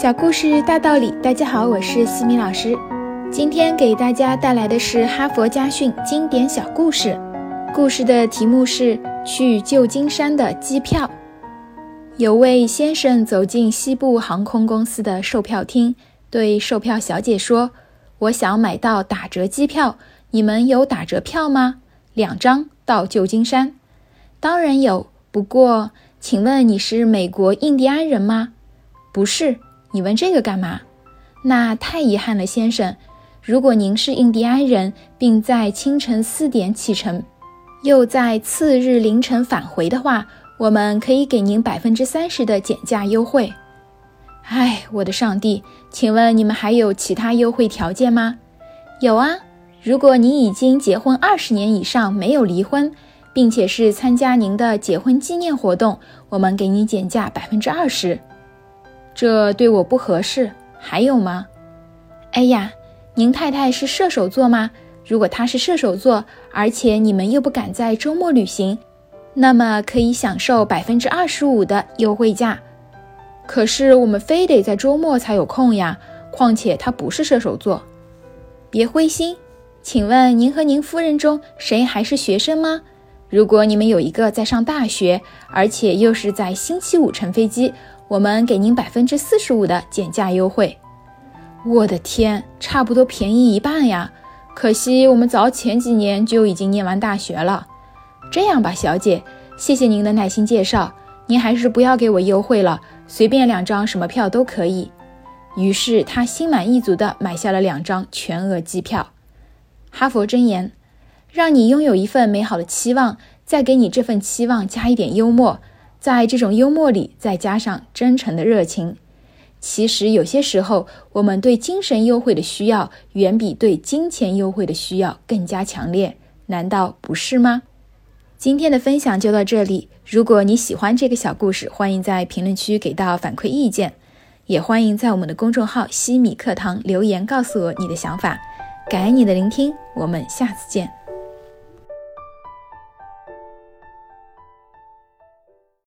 小故事大道理，大家好，我是西米老师。今天给大家带来的是哈佛家训经典小故事。故事的题目是去旧金山的机票。有位先生走进西部航空公司的售票厅，对售票小姐说：“我想买到打折机票，你们有打折票吗？两张到旧金山。”“当然有，不过，请问你是美国印第安人吗？”“不是。”你问这个干嘛？那太遗憾了，先生。如果您是印第安人，并在清晨四点启程，又在次日凌晨返回的话，我们可以给您百分之三十的减价优惠。哎，我的上帝！请问你们还有其他优惠条件吗？有啊，如果您已经结婚二十年以上，没有离婚，并且是参加您的结婚纪念活动，我们给你减价百分之二十。这对我不合适。还有吗？哎呀，您太太是射手座吗？如果她是射手座，而且你们又不敢在周末旅行，那么可以享受百分之二十五的优惠价。可是我们非得在周末才有空呀。况且她不是射手座。别灰心。请问您和您夫人中谁还是学生吗？如果你们有一个在上大学，而且又是在星期五乘飞机。我们给您百分之四十五的减价优惠，我的天，差不多便宜一半呀！可惜我们早前几年就已经念完大学了。这样吧，小姐，谢谢您的耐心介绍，您还是不要给我优惠了，随便两张什么票都可以。于是他心满意足地买下了两张全额机票。哈佛箴言：让你拥有一份美好的期望，再给你这份期望加一点幽默。在这种幽默里，再加上真诚的热情，其实有些时候，我们对精神优惠的需要，远比对金钱优惠的需要更加强烈，难道不是吗？今天的分享就到这里。如果你喜欢这个小故事，欢迎在评论区给到反馈意见，也欢迎在我们的公众号“西米课堂”留言告诉我你的想法。感恩你的聆听，我们下次见。